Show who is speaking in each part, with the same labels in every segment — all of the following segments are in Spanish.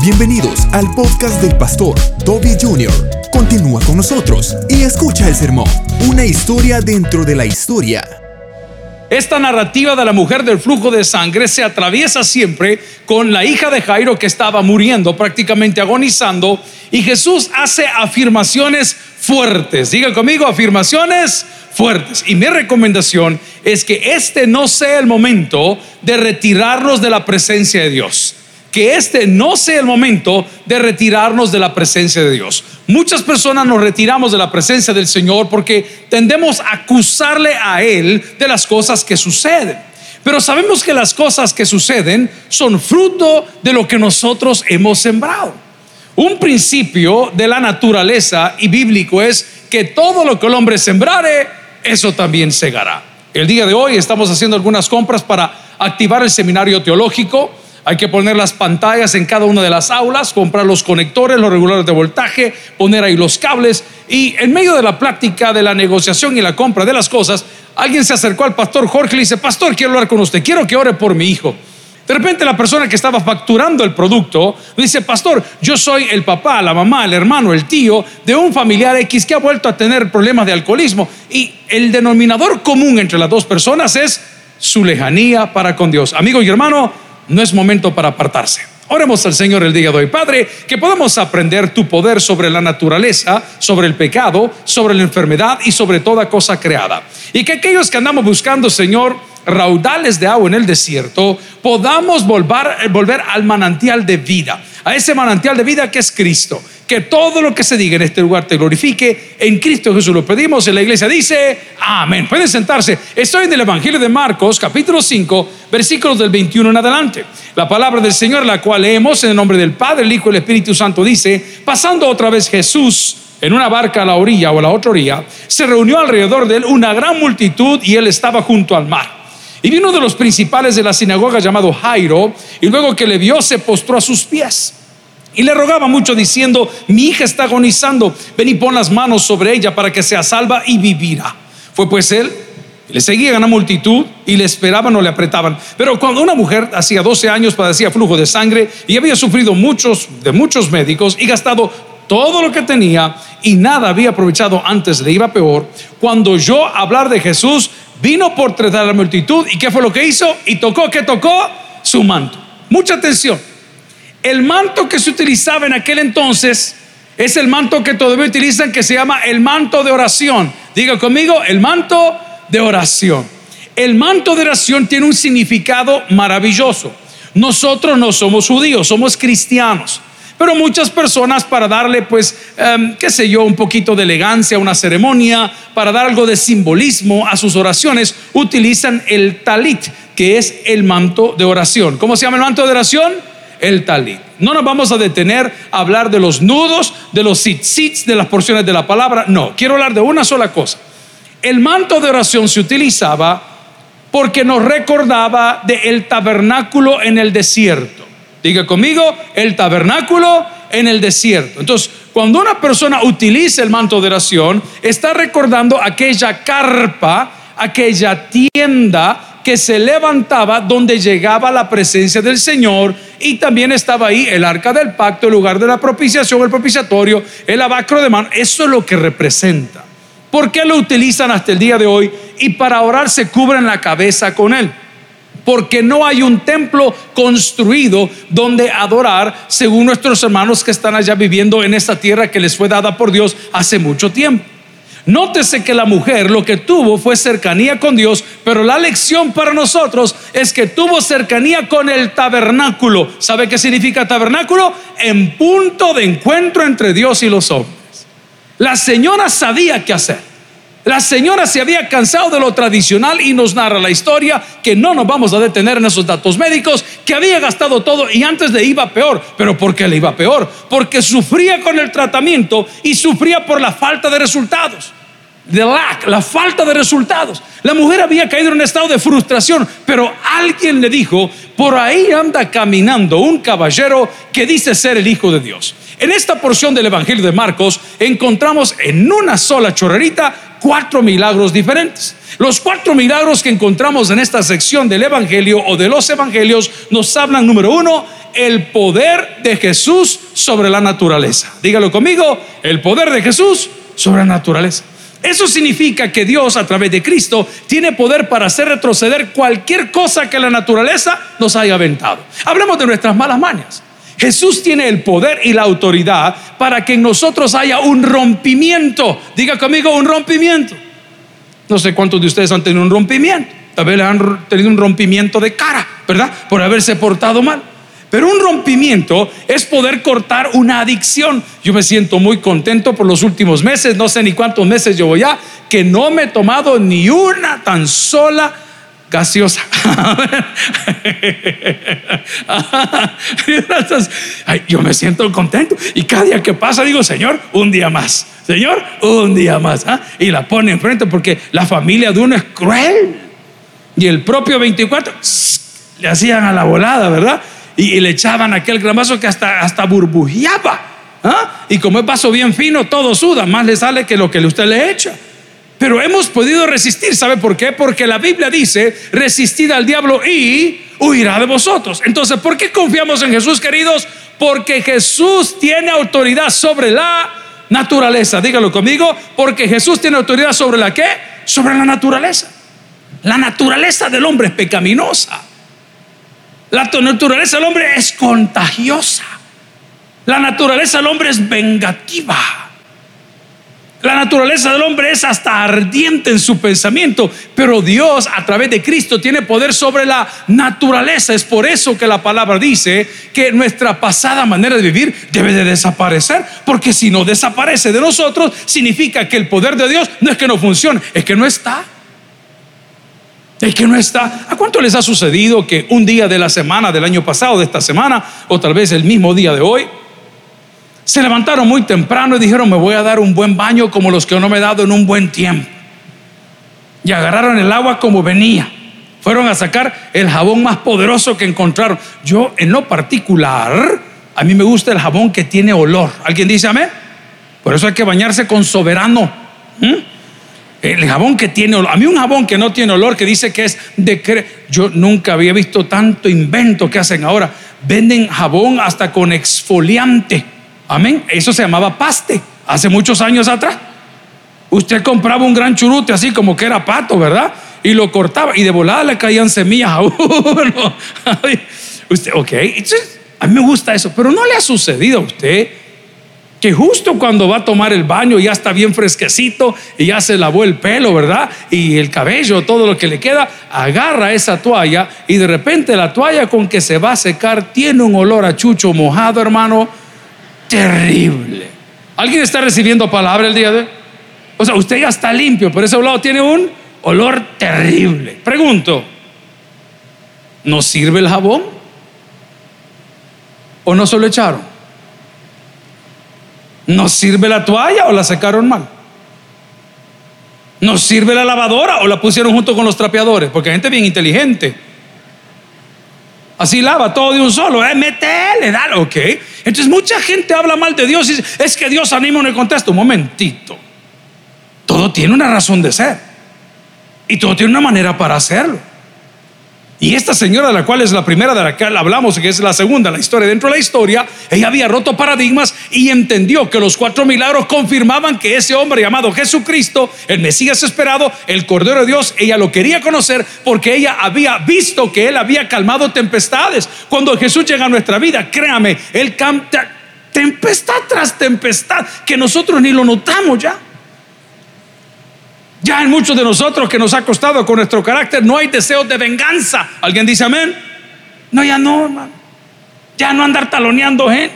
Speaker 1: Bienvenidos al podcast del pastor Toby Jr. Continúa con nosotros y escucha el sermón, una historia dentro de la historia.
Speaker 2: Esta narrativa de la mujer del flujo de sangre se atraviesa siempre con la hija de Jairo que estaba muriendo, prácticamente agonizando, y Jesús hace afirmaciones fuertes. Diga conmigo, afirmaciones fuertes. Y mi recomendación es que este no sea el momento de retirarnos de la presencia de Dios que este no sea el momento de retirarnos de la presencia de Dios. Muchas personas nos retiramos de la presencia del Señor porque tendemos a acusarle a Él de las cosas que suceden. Pero sabemos que las cosas que suceden son fruto de lo que nosotros hemos sembrado. Un principio de la naturaleza y bíblico es que todo lo que el hombre sembrare, eso también segará. El día de hoy estamos haciendo algunas compras para activar el seminario teológico hay que poner las pantallas en cada una de las aulas, comprar los conectores, los reguladores de voltaje, poner ahí los cables. Y en medio de la práctica de la negociación y la compra de las cosas, alguien se acercó al pastor Jorge y le dice, pastor, quiero hablar con usted, quiero que ore por mi hijo. De repente la persona que estaba facturando el producto dice, pastor, yo soy el papá, la mamá, el hermano, el tío de un familiar X que ha vuelto a tener problemas de alcoholismo. Y el denominador común entre las dos personas es su lejanía para con Dios. Amigo y hermano, no es momento para apartarse. Oremos al Señor el día de hoy. Padre, que podamos aprender tu poder sobre la naturaleza, sobre el pecado, sobre la enfermedad y sobre toda cosa creada. Y que aquellos que andamos buscando, Señor, raudales de agua en el desierto, podamos volver, volver al manantial de vida, a ese manantial de vida que es Cristo que todo lo que se diga en este lugar te glorifique. En Cristo Jesús lo pedimos. En la iglesia dice, amén. Pueden sentarse. Estoy en el Evangelio de Marcos, capítulo 5, versículos del 21 en adelante. La palabra del Señor, la cual leemos en el nombre del Padre, el Hijo y el Espíritu Santo, dice, pasando otra vez Jesús en una barca a la orilla o a la otra orilla, se reunió alrededor de él una gran multitud y él estaba junto al mar. Y vino uno de los principales de la sinagoga llamado Jairo, y luego que le vio se postró a sus pies y le rogaba mucho diciendo, mi hija está agonizando, ven y pon las manos sobre ella para que sea salva y vivirá. Fue pues él, le seguía a multitud y le esperaban o le apretaban. Pero cuando una mujer hacía 12 años padecía flujo de sangre y había sufrido muchos de muchos médicos y gastado todo lo que tenía y nada había aprovechado antes le iba peor, cuando yo hablar de Jesús, vino por tratar a la multitud y qué fue lo que hizo y tocó, ¿qué tocó? Su manto. Mucha atención. El manto que se utilizaba en aquel entonces es el manto que todavía utilizan que se llama el manto de oración. Diga conmigo, el manto de oración. El manto de oración tiene un significado maravilloso. Nosotros no somos judíos, somos cristianos. Pero muchas personas para darle, pues, em, qué sé yo, un poquito de elegancia a una ceremonia, para dar algo de simbolismo a sus oraciones, utilizan el talit, que es el manto de oración. ¿Cómo se llama el manto de oración? El talit. No nos vamos a detener a hablar de los nudos, de los tzitzits, de las porciones de la palabra. No, quiero hablar de una sola cosa. El manto de oración se utilizaba porque nos recordaba del el tabernáculo en el desierto. Diga conmigo, el tabernáculo en el desierto. Entonces, cuando una persona utiliza el manto de oración, está recordando aquella carpa, aquella tienda que se levantaba donde llegaba la presencia del Señor y también estaba ahí el arca del pacto, el lugar de la propiciación, el propiciatorio, el abacro de mano. Eso es lo que representa. ¿Por qué lo utilizan hasta el día de hoy? Y para orar se cubren la cabeza con él. Porque no hay un templo construido donde adorar, según nuestros hermanos que están allá viviendo en esta tierra que les fue dada por Dios hace mucho tiempo. Nótese que la mujer lo que tuvo fue cercanía con Dios, pero la lección para nosotros es que tuvo cercanía con el tabernáculo. ¿Sabe qué significa tabernáculo? En punto de encuentro entre Dios y los hombres. La señora sabía qué hacer. La señora se había cansado de lo tradicional y nos narra la historia que no nos vamos a detener en esos datos médicos, que había gastado todo y antes le iba peor. ¿Pero por qué le iba peor? Porque sufría con el tratamiento y sufría por la falta de resultados the lack, la falta de resultados. La mujer había caído en un estado de frustración, pero alguien le dijo, por ahí anda caminando un caballero que dice ser el Hijo de Dios. En esta porción del Evangelio de Marcos encontramos en una sola chorrerita cuatro milagros diferentes. Los cuatro milagros que encontramos en esta sección del Evangelio o de los Evangelios nos hablan, número uno, el poder de Jesús sobre la naturaleza. Dígalo conmigo, el poder de Jesús sobre la naturaleza. Eso significa que Dios a través de Cristo tiene poder para hacer retroceder cualquier cosa que la naturaleza nos haya aventado. Hablemos de nuestras malas mañas. Jesús tiene el poder y la autoridad para que en nosotros haya un rompimiento. Diga conmigo un rompimiento. No sé cuántos de ustedes han tenido un rompimiento. Tal vez le han tenido un rompimiento de cara, ¿verdad? Por haberse portado mal. Pero un rompimiento es poder cortar una adicción. Yo me siento muy contento por los últimos meses, no sé ni cuántos meses llevo ya, que no me he tomado ni una tan sola gaseosa. yo me siento contento y cada día que pasa digo, Señor, un día más. Señor, un día más. ¿ah? Y la pone enfrente porque la familia de uno es cruel. Y el propio 24 le hacían a la volada, ¿verdad? Y, le echaban aquel gran vaso que hasta, hasta burbujeaba. ¿ah? Y como es vaso bien fino, todo suda, más le sale que lo que usted le echa. Pero hemos podido resistir, ¿sabe por qué? Porque la Biblia dice, resistid al diablo y huirá de vosotros. Entonces, ¿por qué confiamos en Jesús, queridos? Porque Jesús tiene autoridad sobre la naturaleza. Dígalo conmigo, porque Jesús tiene autoridad sobre la qué? Sobre la naturaleza. La naturaleza del hombre es pecaminosa. La naturaleza del hombre es contagiosa. La naturaleza del hombre es vengativa. La naturaleza del hombre es hasta ardiente en su pensamiento, pero Dios a través de Cristo tiene poder sobre la naturaleza. Es por eso que la palabra dice que nuestra pasada manera de vivir debe de desaparecer, porque si no desaparece de nosotros, significa que el poder de Dios no es que no funcione, es que no está. El que no está. ¿A cuánto les ha sucedido que un día de la semana, del año pasado, de esta semana, o tal vez el mismo día de hoy, se levantaron muy temprano y dijeron, me voy a dar un buen baño como los que no me he dado en un buen tiempo? Y agarraron el agua como venía. Fueron a sacar el jabón más poderoso que encontraron. Yo, en lo particular, a mí me gusta el jabón que tiene olor. ¿Alguien dice amén? Por eso hay que bañarse con soberano. El jabón que tiene olor, a mí un jabón que no tiene olor, que dice que es de... Yo nunca había visto tanto invento que hacen ahora. Venden jabón hasta con exfoliante. Amén. Eso se llamaba paste hace muchos años atrás. Usted compraba un gran churute así como que era pato, ¿verdad? Y lo cortaba y de volada le caían semillas a uno. Usted, ok, a mí me gusta eso, pero no le ha sucedido a usted que justo cuando va a tomar el baño ya está bien fresquecito y ya se lavó el pelo, ¿verdad? Y el cabello, todo lo que le queda, agarra esa toalla y de repente la toalla con que se va a secar tiene un olor a chucho mojado, hermano, terrible. ¿Alguien está recibiendo palabra el día de hoy? O sea, usted ya está limpio, pero ese lado tiene un olor terrible. Pregunto, ¿no sirve el jabón? ¿O no se lo echaron? ¿Nos sirve la toalla o la secaron mal? ¿Nos sirve la lavadora o la pusieron junto con los trapeadores? Porque hay gente bien inteligente. Así lava todo de un solo, eh, metele, dale, ok. Entonces mucha gente habla mal de Dios y dice, es que Dios anima en el contexto. Un momentito. Todo tiene una razón de ser. Y todo tiene una manera para hacerlo. Y esta señora, la cual es la primera de la que hablamos, que es la segunda, la historia dentro de la historia, ella había roto paradigmas y entendió que los cuatro milagros confirmaban que ese hombre llamado Jesucristo, el Mesías esperado, el Cordero de Dios, ella lo quería conocer porque ella había visto que él había calmado tempestades. Cuando Jesús llega a nuestra vida, créame, él canta tempestad tras tempestad que nosotros ni lo notamos ya. Ya en muchos de nosotros que nos ha costado con nuestro carácter no hay deseos de venganza. ¿Alguien dice amén? No, ya no, hermano. Ya no andar taloneando gente,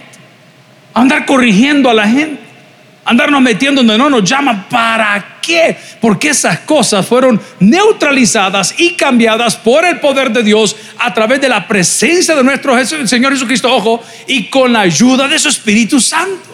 Speaker 2: andar corrigiendo a la gente, andarnos metiendo donde no nos llaman. ¿Para qué? Porque esas cosas fueron neutralizadas y cambiadas por el poder de Dios a través de la presencia de nuestro Señor Jesucristo, ojo, y con la ayuda de su Espíritu Santo.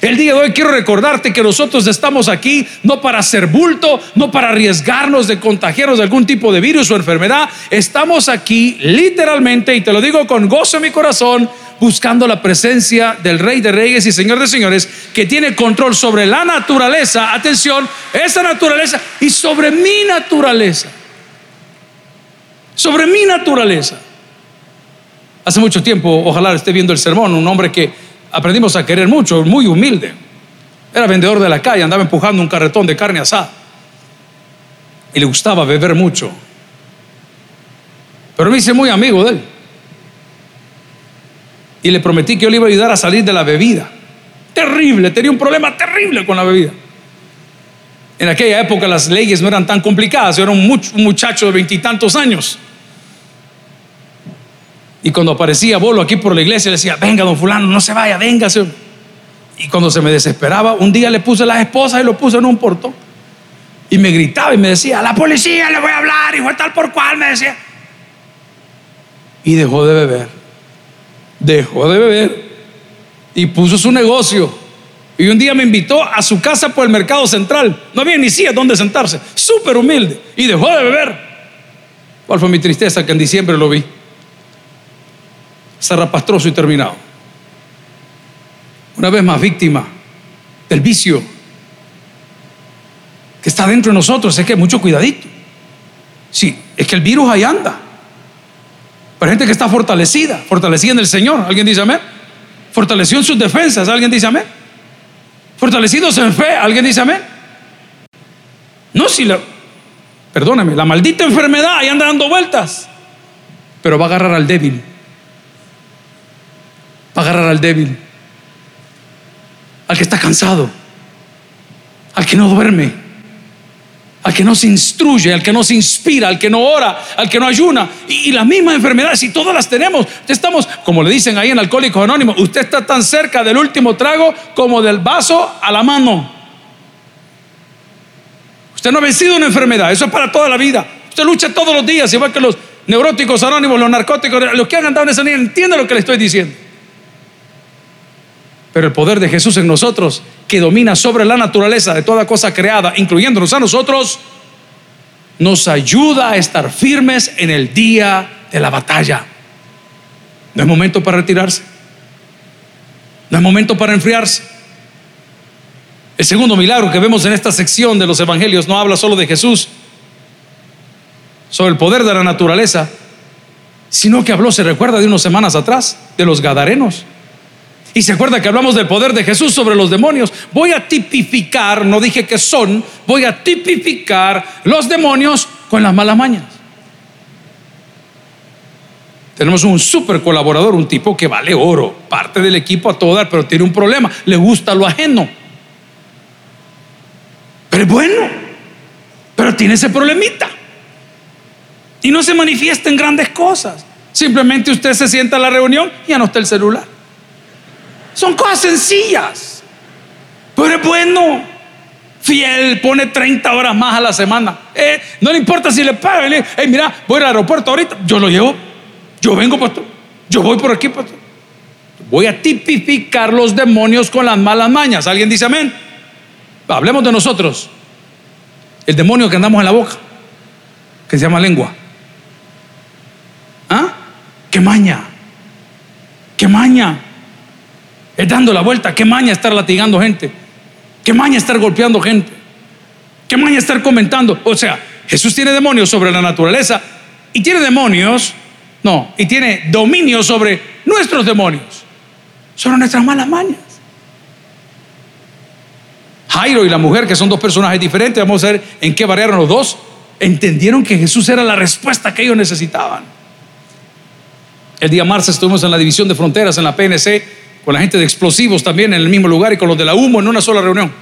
Speaker 2: El día de hoy quiero recordarte que nosotros estamos aquí no para hacer bulto, no para arriesgarnos de contagiarnos de algún tipo de virus o enfermedad. Estamos aquí literalmente, y te lo digo con gozo en mi corazón, buscando la presencia del Rey de Reyes y Señor de Señores, que tiene control sobre la naturaleza, atención, esa naturaleza y sobre mi naturaleza. Sobre mi naturaleza. Hace mucho tiempo, ojalá esté viendo el sermón, un hombre que aprendimos a querer mucho, muy humilde. Era vendedor de la calle, andaba empujando un carretón de carne asada. Y le gustaba beber mucho. Pero me hice muy amigo de él. Y le prometí que yo le iba a ayudar a salir de la bebida. Terrible, tenía un problema terrible con la bebida. En aquella época las leyes no eran tan complicadas, yo era un, muchacho de veintitantos años. Y cuando aparecía Bolo aquí por la iglesia, le decía, venga, don fulano, no se vaya, véngase. Y cuando se me desesperaba, un día le puse las esposas y lo puse en un portón. Y me gritaba y me decía, a la policía le voy a hablar, fue tal por cual, me decía. Y dejó de beber. Dejó de beber. Y puso su negocio. Y un día me invitó a su casa por el mercado central. No había ni siquiera dónde sentarse. Súper humilde. Y dejó de beber. ¿Cuál fue mi tristeza? Que en diciembre lo vi zarrapastroso y terminado. Una vez más víctima del vicio que está dentro de nosotros. Es que mucho cuidadito. Sí, es que el virus ahí anda. Pero gente que está fortalecida, fortalecida en el Señor. ¿Alguien dice amén? Fortaleció en sus defensas. ¿Alguien dice amén? Fortalecidos en fe. ¿Alguien dice amén? No, si la, perdóname, la maldita enfermedad ahí anda dando vueltas. Pero va a agarrar al débil agarrar al débil, al que está cansado, al que no duerme, al que no se instruye, al que no se inspira, al que no ora, al que no ayuna. Y, las mismas enfermedades, y todas las tenemos. Estamos, como le dicen ahí en Alcohólicos Anónimos, usted está tan cerca del último trago como del vaso a la mano. Usted no ha vencido una enfermedad, eso es para toda la vida. Usted lucha todos los días, igual que los neuróticos anónimos, los narcóticos, los que han andado en esa línea, entiende lo que le estoy diciendo. Pero el poder de Jesús en nosotros, que domina sobre la naturaleza de toda cosa creada, incluyéndonos a nosotros, nos ayuda a estar firmes en el día de la batalla. No es momento para retirarse. No es momento para enfriarse. El segundo milagro que vemos en esta sección de los evangelios no habla solo de Jesús, sobre el poder de la naturaleza, sino que habló, se recuerda de unas semanas atrás, de los Gadarenos. Y se acuerda que hablamos del poder de Jesús sobre los demonios. Voy a tipificar, no dije que son, voy a tipificar los demonios con las malas mañas. Tenemos un super colaborador, un tipo que vale oro, parte del equipo a todo dar, pero tiene un problema, le gusta lo ajeno. Pero es bueno, pero tiene ese problemita. Y no se manifiesta en grandes cosas. Simplemente usted se sienta a la reunión y ya no está el celular. Son cosas sencillas. Pero es bueno. Fiel, pone 30 horas más a la semana. Eh, no le importa si le pagan. Eh, mira, voy al aeropuerto ahorita. Yo lo llevo. Yo vengo, pastor. Yo voy por aquí, pastor. Voy a tipificar los demonios con las malas mañas. ¿Alguien dice amén? Hablemos de nosotros. El demonio que andamos en la boca, que se llama lengua. ¿Ah? ¿Qué maña? ¿Qué maña? Es dando la vuelta. Qué maña estar latigando gente. Qué maña estar golpeando gente. Qué maña estar comentando. O sea, Jesús tiene demonios sobre la naturaleza y tiene demonios, no, y tiene dominio sobre nuestros demonios, sobre nuestras malas mañas. Jairo y la mujer, que son dos personajes diferentes, vamos a ver en qué variaron los dos, entendieron que Jesús era la respuesta que ellos necesitaban. El día martes estuvimos en la división de fronteras en la PNC con la gente de explosivos también en el mismo lugar y con los de la humo en una sola reunión.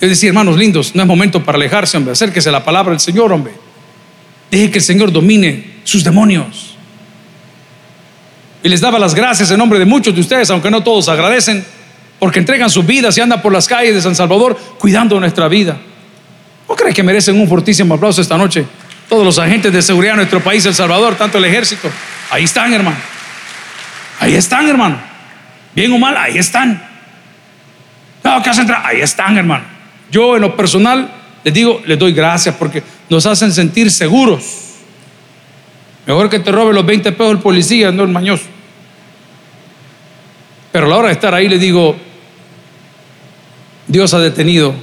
Speaker 2: Es decir, hermanos lindos, no es momento para alejarse, hombre. Acérquese a la palabra del Señor, hombre. Deje que el Señor domine sus demonios. Y les daba las gracias en nombre de muchos de ustedes, aunque no todos agradecen, porque entregan sus vidas y andan por las calles de San Salvador cuidando nuestra vida. ¿No crees que merecen un fortísimo aplauso esta noche? Todos los agentes de seguridad de nuestro país, El Salvador, tanto el ejército. Ahí están, hermano. Ahí están, hermano. Bien o mal, ahí están. No, ¿qué hacen? Ahí están, hermano. Yo en lo personal les digo, les doy gracias porque nos hacen sentir seguros. Mejor que te robe los 20 pesos el policía, no el mañoso. Pero a la hora de estar ahí le digo, Dios ha detenido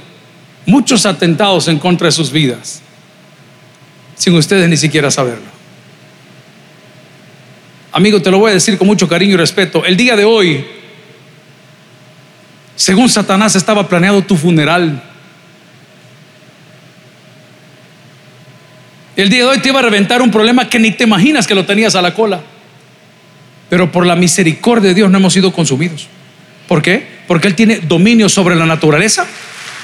Speaker 2: muchos atentados en contra de sus vidas, sin ustedes ni siquiera saberlo. Amigo, te lo voy a decir con mucho cariño y respeto. El día de hoy, según Satanás, estaba planeado tu funeral. El día de hoy te iba a reventar un problema que ni te imaginas que lo tenías a la cola. Pero por la misericordia de Dios no hemos sido consumidos. ¿Por qué? Porque Él tiene dominio sobre la naturaleza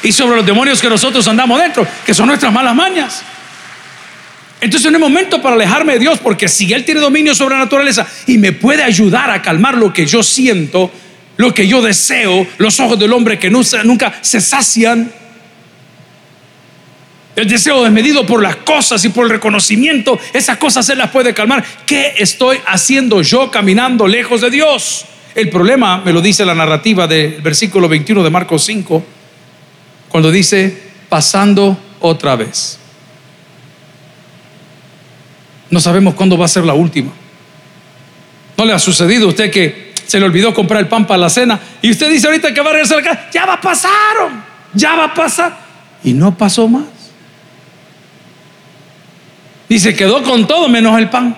Speaker 2: y sobre los demonios que nosotros andamos dentro, que son nuestras malas mañas. Entonces no es momento para alejarme de Dios, porque si Él tiene dominio sobre la naturaleza y me puede ayudar a calmar lo que yo siento, lo que yo deseo, los ojos del hombre que nunca se sacian, el deseo desmedido por las cosas y por el reconocimiento, esas cosas se las puede calmar. ¿Qué estoy haciendo yo caminando lejos de Dios? El problema, me lo dice la narrativa del versículo 21 de Marcos 5, cuando dice, pasando otra vez. No sabemos cuándo va a ser la última. ¿No le ha sucedido a usted que se le olvidó comprar el pan para la cena y usted dice ahorita que va a regresar acá, ya va a pasar, ya va a pasar? Y no pasó más. Y se quedó con todo menos el pan.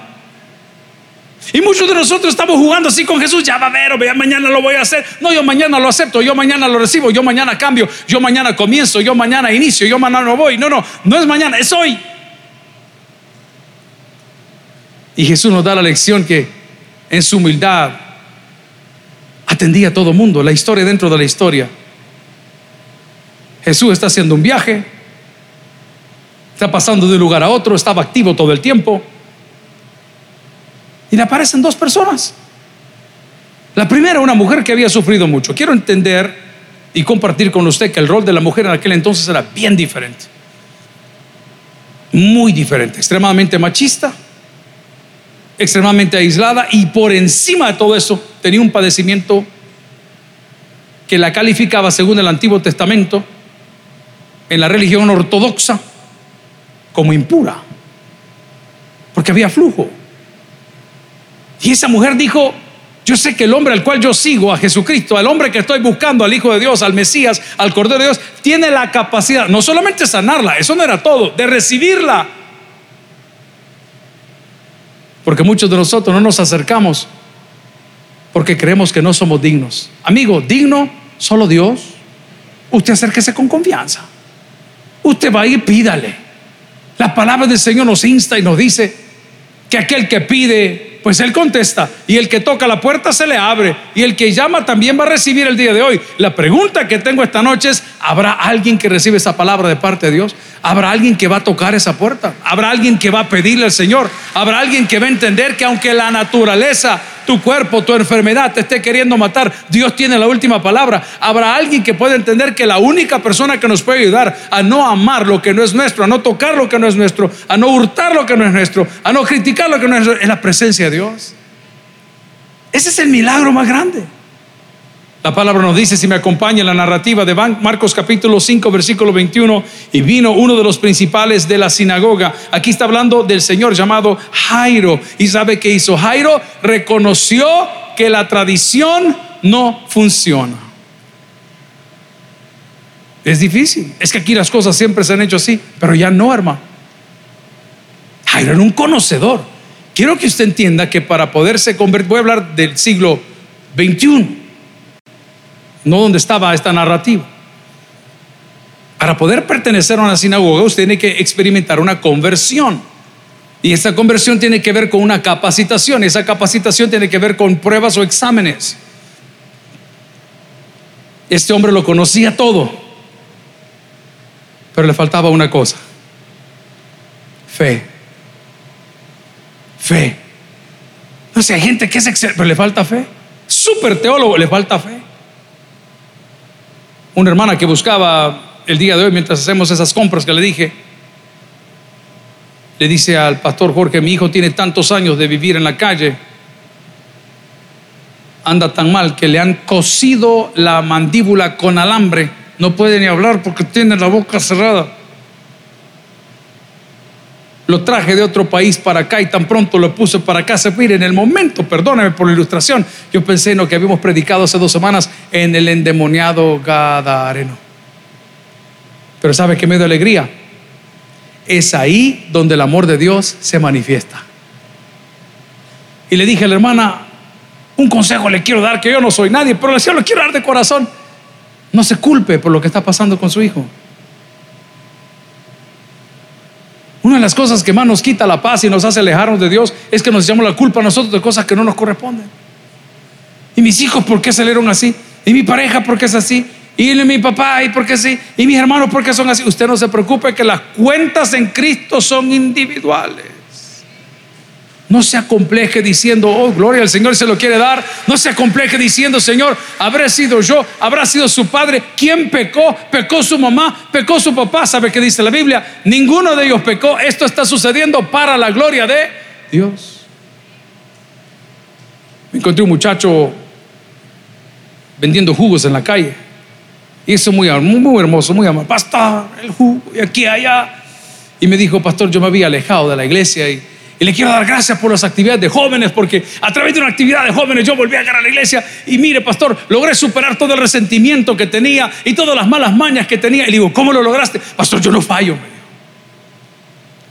Speaker 2: Y muchos de nosotros estamos jugando así con Jesús, ya va a ver, o mañana lo voy a hacer. No, yo mañana lo acepto, yo mañana lo recibo, yo mañana cambio, yo mañana comienzo, yo mañana inicio, yo mañana no voy. No, no, no es mañana, es hoy. Y Jesús nos da la lección que en su humildad atendía a todo mundo, la historia dentro de la historia. Jesús está haciendo un viaje, está pasando de un lugar a otro, estaba activo todo el tiempo. Y le aparecen dos personas. La primera, una mujer que había sufrido mucho. Quiero entender y compartir con usted que el rol de la mujer en aquel entonces era bien diferente. Muy diferente, extremadamente machista, extremadamente aislada y por encima de todo eso tenía un padecimiento que la calificaba según el Antiguo Testamento en la religión ortodoxa como impura, porque había flujo. Y esa mujer dijo, yo sé que el hombre al cual yo sigo, a Jesucristo, al hombre que estoy buscando, al Hijo de Dios, al Mesías, al Cordero de Dios, tiene la capacidad, no solamente sanarla, eso no era todo, de recibirla. Porque muchos de nosotros no nos acercamos porque creemos que no somos dignos. Amigo, digno solo Dios. Usted acérquese con confianza. Usted va y pídale. La palabra del Señor nos insta y nos dice que aquel que pide, pues Él contesta. Y el que toca la puerta se le abre. Y el que llama también va a recibir el día de hoy. La pregunta que tengo esta noche es, ¿habrá alguien que recibe esa palabra de parte de Dios? ¿Habrá alguien que va a tocar esa puerta? ¿Habrá alguien que va a pedirle al Señor? ¿Habrá alguien que va a entender que aunque la naturaleza tu cuerpo, tu enfermedad te esté queriendo matar, Dios tiene la última palabra. Habrá alguien que pueda entender que la única persona que nos puede ayudar a no amar lo que no es nuestro, a no tocar lo que no es nuestro, a no hurtar lo que no es nuestro, a no criticar lo que no es nuestro, es la presencia de Dios. Ese es el milagro más grande. La palabra nos dice, si me acompaña la narrativa de Marcos capítulo 5, versículo 21, y vino uno de los principales de la sinagoga. Aquí está hablando del Señor llamado Jairo. ¿Y sabe qué hizo? Jairo reconoció que la tradición no funciona. Es difícil. Es que aquí las cosas siempre se han hecho así, pero ya no, hermano. Jairo era un conocedor. Quiero que usted entienda que para poderse convertir, voy a hablar del siglo 21 no donde estaba esta narrativa. Para poder pertenecer a una sinagoga, usted tiene que experimentar una conversión. Y esa conversión tiene que ver con una capacitación. Esa capacitación tiene que ver con pruebas o exámenes. Este hombre lo conocía todo, pero le faltaba una cosa. Fe. Fe. No sé, hay gente que es excelente, pero le falta fe. Súper teólogo, le falta fe una hermana que buscaba el día de hoy mientras hacemos esas compras que le dije, le dice al pastor Jorge, mi hijo tiene tantos años de vivir en la calle, anda tan mal que le han cosido la mandíbula con alambre, no puede ni hablar porque tiene la boca cerrada. Lo traje de otro país para acá y tan pronto lo puse para acá. Se mire, en el momento, perdóneme por la ilustración, yo pensé en lo que habíamos predicado hace dos semanas en el endemoniado Gadareno. Pero ¿sabe qué me dio alegría? Es ahí donde el amor de Dios se manifiesta. Y le dije a la hermana, un consejo le quiero dar, que yo no soy nadie, pero le lo quiero dar de corazón. No se culpe por lo que está pasando con su hijo. Una de las cosas que más nos quita la paz y nos hace alejarnos de Dios es que nos echamos la culpa a nosotros de cosas que no nos corresponden. ¿Y mis hijos por qué salieron así? ¿Y mi pareja por qué es así? ¿Y mi papá y por qué sí? ¿Y mis hermanos por qué son así? Usted no se preocupe que las cuentas en Cristo son individuales. No se acompleje diciendo, oh, gloria al Señor se lo quiere dar. No se acompleje diciendo, Señor, habré sido yo, habrá sido su padre. ¿Quién pecó? Pecó su mamá, pecó su papá. ¿Sabe qué dice la Biblia? Ninguno de ellos pecó. Esto está sucediendo para la gloria de Dios. Me encontré un muchacho vendiendo jugos en la calle. Y eso muy, muy hermoso, muy amable. Pastor, el jugo, y aquí, allá. Y me dijo, pastor, yo me había alejado de la iglesia y y le quiero dar gracias por las actividades de jóvenes, porque a través de una actividad de jóvenes yo volví a llegar a la iglesia y mire, pastor, logré superar todo el resentimiento que tenía y todas las malas mañas que tenía. Y le digo, ¿cómo lo lograste? Pastor, yo no fallo.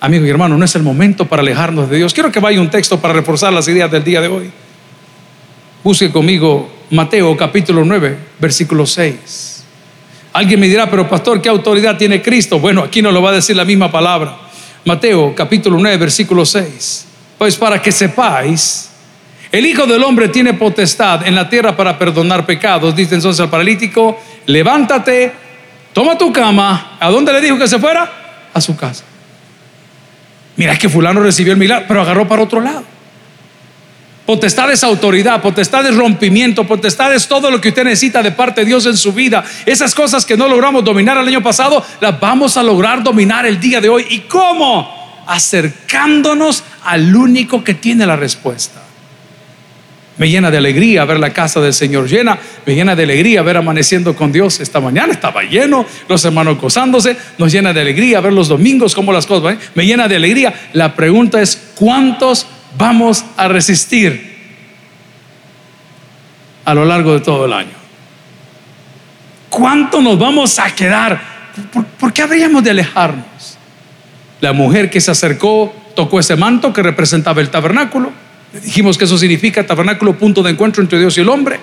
Speaker 2: Amigo y hermano, no es el momento para alejarnos de Dios. Quiero que vaya un texto para reforzar las ideas del día de hoy. Busque conmigo Mateo capítulo 9, versículo 6. Alguien me dirá, pero pastor, ¿qué autoridad tiene Cristo? Bueno, aquí no lo va a decir la misma palabra. Mateo capítulo 9, versículo 6. Pues para que sepáis, el Hijo del Hombre tiene potestad en la tierra para perdonar pecados. Dice entonces al paralítico, levántate, toma tu cama. ¿A dónde le dijo que se fuera? A su casa. Mira que fulano recibió el milagro, pero agarró para otro lado. Potestad es autoridad, potestad es rompimiento, potestad es todo lo que usted necesita de parte de Dios en su vida. Esas cosas que no logramos dominar el año pasado, las vamos a lograr dominar el día de hoy. ¿Y cómo? Acercándonos al único que tiene la respuesta. Me llena de alegría ver la casa del Señor llena, me llena de alegría ver amaneciendo con Dios. Esta mañana estaba lleno, los hermanos gozándose, nos llena de alegría ver los domingos como las cosas, me llena de alegría. La pregunta es, ¿cuántos vamos a resistir a lo largo de todo el año? ¿Cuánto nos vamos a quedar? ¿Por, qué habríamos de alejarnos? La mujer que se acercó tocó ese manto que representaba el tabernáculo. Le dijimos que eso significa tabernáculo, punto de encuentro entre Dios y el hombre.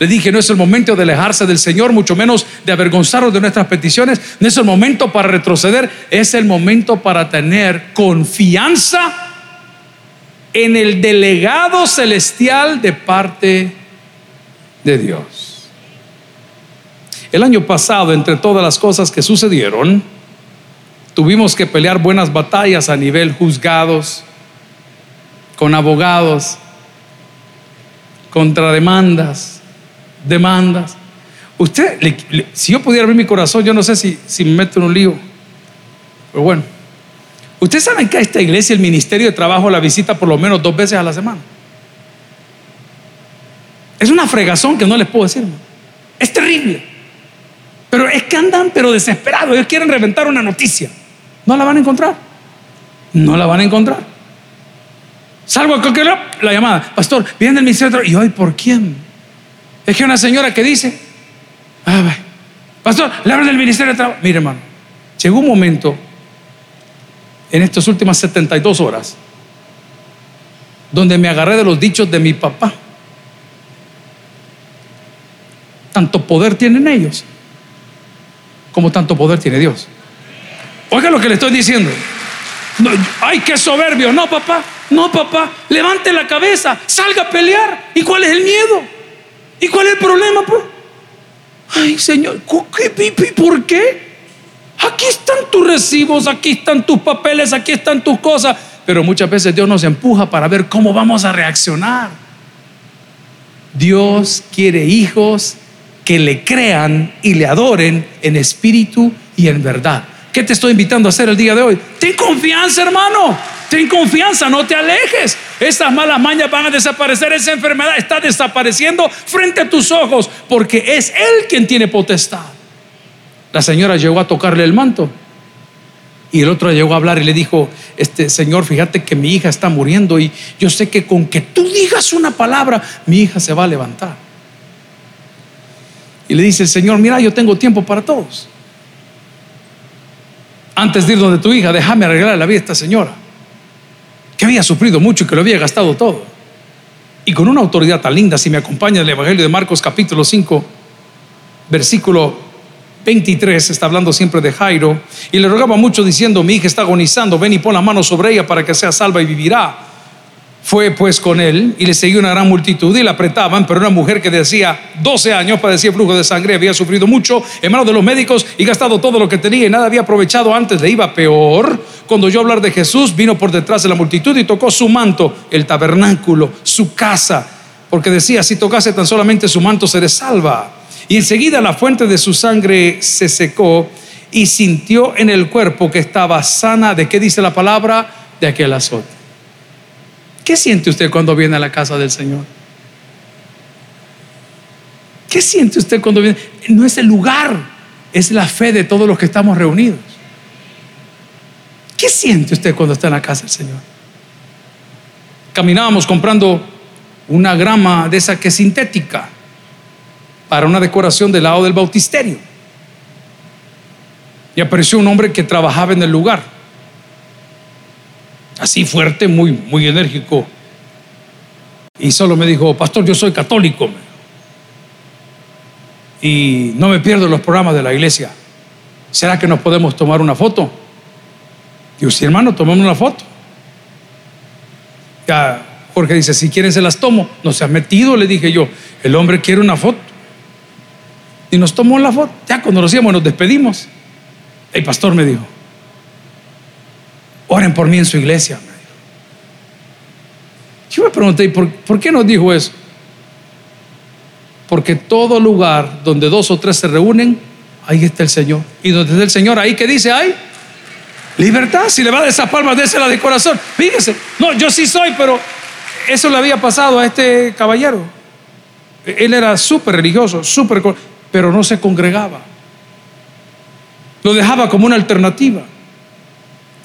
Speaker 2: Le dije, no es el momento de alejarse del Señor, mucho menos de avergonzarnos de nuestras peticiones. No es el momento para retroceder, es el momento para tener confianza en el delegado celestial de parte de Dios. El año pasado, entre todas las cosas que sucedieron, tuvimos que pelear buenas batallas a nivel juzgados, con abogados, contra demandas, demandas. Usted, si yo pudiera abrir mi corazón, yo no sé si, si me meto en un lío, pero bueno. Ustedes saben que a esta iglesia el Ministerio de Trabajo la visita por lo menos dos veces a la semana. Es una fregazón que no les puedo decir. Es terrible. Pero es que andan pero desesperados. Ellos quieren reventar una noticia. No la van a encontrar. No la van a encontrar. Salgo a cualquier la llamada. Pastor, viene del Ministerio de Trabajo. ¿Y hoy por quién? Es que una señora que dice, ah, Pastor, le hablan del Ministerio de Trabajo. Mire, hermano, llegó un momento en estas últimas 72 horas, donde me agarré de los dichos de mi papá. Tanto poder tienen ellos como tanto poder tiene Dios. Oiga lo que le estoy diciendo. ay, qué soberbio. No, papá. No, papá. Levante la cabeza. Salga a pelear. ¿Y cuál es el miedo? ¿Y cuál es el problema? Pues? Ay, Señor. ¿Por qué? Aquí están tus recibos, aquí están tus papeles, aquí están tus cosas. Pero muchas veces Dios nos empuja para ver cómo vamos a reaccionar. Dios quiere hijos que le crean y le adoren en espíritu y en verdad. ¿Qué te estoy invitando a hacer el día de hoy? Ten confianza, hermano. Ten confianza, no te alejes. Estas malas mañas van a desaparecer. Esa enfermedad está desapareciendo frente a tus ojos porque es Él quien tiene potestad. La señora llegó a tocarle el manto. Y el otro llegó a hablar y le dijo, este señor, fíjate que mi hija está muriendo y yo sé que con que tú digas una palabra, mi hija se va a levantar. Y le dice el Señor, mira, yo tengo tiempo para todos. Antes de ir donde tu hija, déjame arreglar la vida a esta señora, que había sufrido mucho y que lo había gastado todo. Y con una autoridad tan linda, si me acompaña el Evangelio de Marcos capítulo 5, versículo 23 está hablando siempre de Jairo y le rogaba mucho diciendo, mi hija está agonizando, ven y pon la mano sobre ella para que sea salva y vivirá. Fue pues con él y le seguía una gran multitud y la apretaban, pero una mujer que decía 12 años padecía flujo de sangre, había sufrido mucho en manos de los médicos y gastado todo lo que tenía y nada había aprovechado antes, le iba peor. Cuando oyó hablar de Jesús, vino por detrás de la multitud y tocó su manto, el tabernáculo, su casa, porque decía, si tocase tan solamente su manto, seré salva. Y enseguida la fuente de su sangre se secó y sintió en el cuerpo que estaba sana. ¿De qué dice la palabra? De aquel azote. ¿Qué siente usted cuando viene a la casa del Señor? ¿Qué siente usted cuando viene? No es el lugar, es la fe de todos los que estamos reunidos. ¿Qué siente usted cuando está en la casa del Señor? Caminábamos comprando una grama de esa que es sintética para una decoración del lado del bautisterio. Y apareció un hombre que trabajaba en el lugar. Así fuerte, muy, muy enérgico. Y solo me dijo, pastor, yo soy católico. Y no me pierdo los programas de la iglesia. ¿Será que nos podemos tomar una foto? Y usted, hermano, tomamos una foto. Ya Jorge dice, si quieren se las tomo. No se ha metido, le dije yo. El hombre quiere una foto. Y nos tomó la foto. Ya cuando nos íbamos nos despedimos. El pastor me dijo, oren por mí en su iglesia. Yo me pregunté, ¿por, ¿por qué nos dijo eso? Porque todo lugar donde dos o tres se reúnen, ahí está el Señor. Y donde está el Señor, ahí que dice, hay libertad. Si le va de esas palmas, désela de corazón. Fíjese, no, yo sí soy, pero eso le había pasado a este caballero. Él era súper religioso, súper pero no se congregaba. Lo dejaba como una alternativa.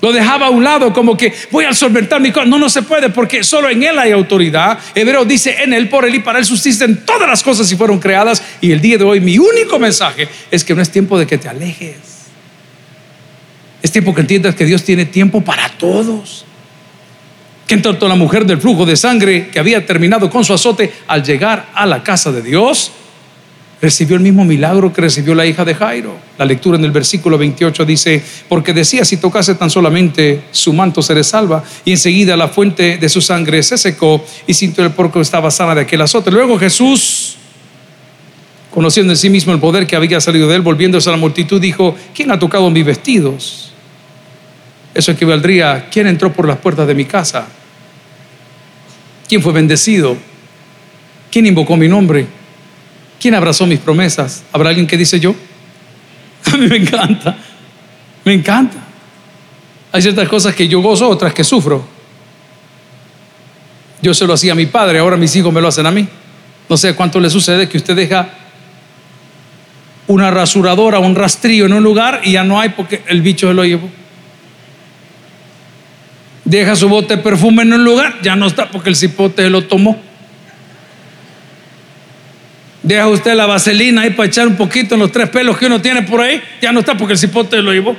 Speaker 2: Lo dejaba a un lado como que voy a solventar mi cosa. No, no se puede porque solo en Él hay autoridad. Hebreo dice en Él, por Él y para Él subsisten todas las cosas y fueron creadas. Y el día de hoy mi único mensaje es que no es tiempo de que te alejes. Es tiempo que entiendas que Dios tiene tiempo para todos. Que en tanto la mujer del flujo de sangre que había terminado con su azote al llegar a la casa de Dios, recibió el mismo milagro que recibió la hija de Jairo. La lectura en el versículo 28 dice, porque decía, si tocase tan solamente su manto seré salva, y enseguida la fuente de su sangre se secó y sintió el porco estaba sana de aquel azote. Luego Jesús, conociendo en sí mismo el poder que había salido de él, volviéndose a la multitud, dijo, ¿quién ha tocado mis vestidos? Eso equivaldría, ¿quién entró por las puertas de mi casa? ¿Quién fue bendecido? ¿Quién invocó mi nombre? ¿Quién abrazó mis promesas? ¿Habrá alguien que dice yo? A mí me encanta, me encanta. Hay ciertas cosas que yo gozo, otras que sufro. Yo se lo hacía a mi padre, ahora mis hijos me lo hacen a mí. No sé cuánto le sucede que usted deja una rasuradora, un rastrillo en un lugar y ya no hay porque el bicho se lo llevó. Deja su bote de perfume en un lugar, ya no está porque el cipote se lo tomó. Deja usted la vaselina ahí para echar un poquito en los tres pelos que uno tiene por ahí. Ya no está porque el cipote lo llevó.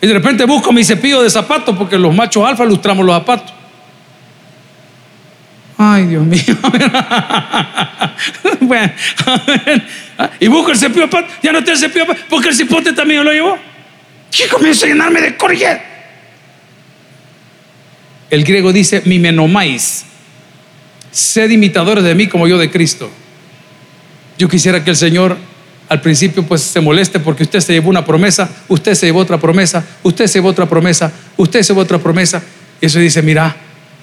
Speaker 2: Y de repente busco mi cepillo de zapatos porque los machos alfa lustramos los zapatos. Ay, Dios mío. bueno, y busco el cepillo de zapatos. Ya no está el cepillo de zapatos porque el cipote también lo llevó. Y comienzo a llenarme de corriente. El griego dice mimenomais sed imitadores de mí como yo de Cristo. Yo quisiera que el Señor al principio pues se moleste porque usted se llevó una promesa, usted se llevó otra promesa, usted se llevó otra promesa, usted se llevó otra promesa. Y eso dice, mira,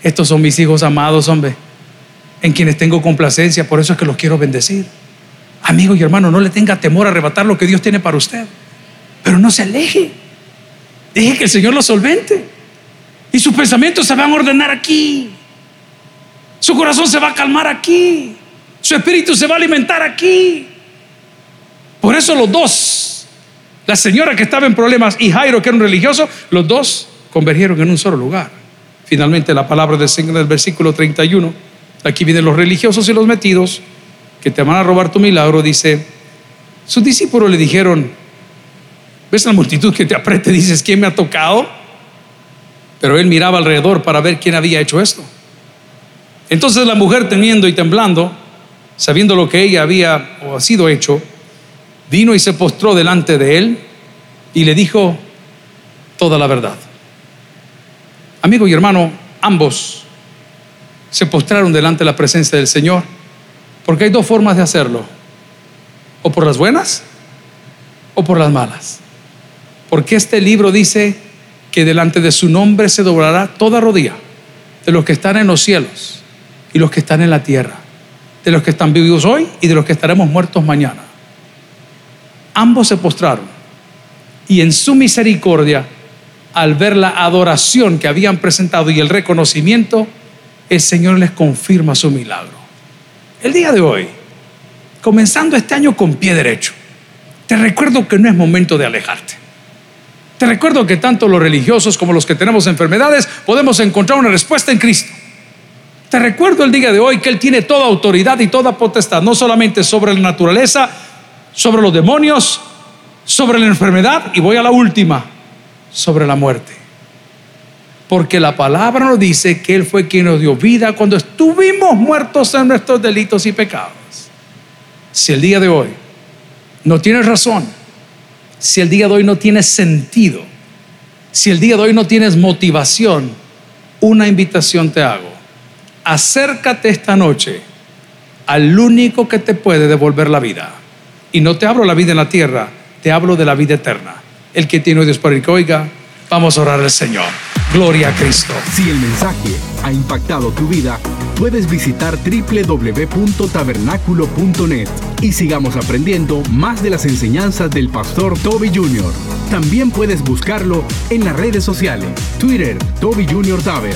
Speaker 2: estos son mis hijos amados, hombre, en quienes tengo complacencia, por eso es que los quiero bendecir. Amigo y hermano, no le tenga temor a arrebatar lo que Dios tiene para usted, pero no se aleje. Deje que el Señor lo solvente. Y sus pensamientos se van a ordenar aquí. Su corazón se va a calmar aquí. Su espíritu se va a alimentar aquí. Por eso los dos la señora que estaba en problemas y Jairo que era un religioso, los dos convergieron en un solo lugar. Finalmente la palabra del Señor del versículo 31, aquí vienen los religiosos y los metidos que te van a robar tu milagro, dice, sus discípulos le dijeron, ¿ves la multitud que te apriete? Dices, ¿quién me ha tocado? Pero él miraba alrededor para ver quién había hecho esto. Entonces la mujer temiendo y temblando, sabiendo lo que ella había o ha sido hecho, vino y se postró delante de él y le dijo toda la verdad. Amigo y hermano, ambos se postraron delante de la presencia del Señor, porque hay dos formas de hacerlo, o por las buenas o por las malas. Porque este libro dice que delante de su nombre se doblará toda rodilla de los que están en los cielos y los que están en la tierra, de los que están vivos hoy y de los que estaremos muertos mañana. Ambos se postraron y en su misericordia, al ver la adoración que habían presentado y el reconocimiento, el Señor les confirma su milagro. El día de hoy, comenzando este año con pie derecho, te recuerdo que no es momento de alejarte. Te recuerdo que tanto los religiosos como los que tenemos enfermedades podemos encontrar una respuesta en Cristo. Te recuerdo el día de hoy que Él tiene toda autoridad y toda potestad, no solamente sobre la naturaleza, sobre los demonios, sobre la enfermedad y voy a la última, sobre la muerte. Porque la palabra nos dice que Él fue quien nos dio vida cuando estuvimos muertos en nuestros delitos y pecados. Si el día de hoy no tienes razón, si el día de hoy no tienes sentido, si el día de hoy no tienes motivación, una invitación te hago. Acércate esta noche al único que te puede devolver la vida. Y no te hablo la vida en la tierra, te hablo de la vida eterna. El que tiene Dios para el que oiga, vamos a orar al Señor. Gloria a Cristo.
Speaker 1: Si el mensaje ha impactado tu vida, puedes visitar www.tabernaculo.net y sigamos aprendiendo más de las enseñanzas del pastor Toby Jr. También puedes buscarlo en las redes sociales, Twitter, Toby Jr. Taber,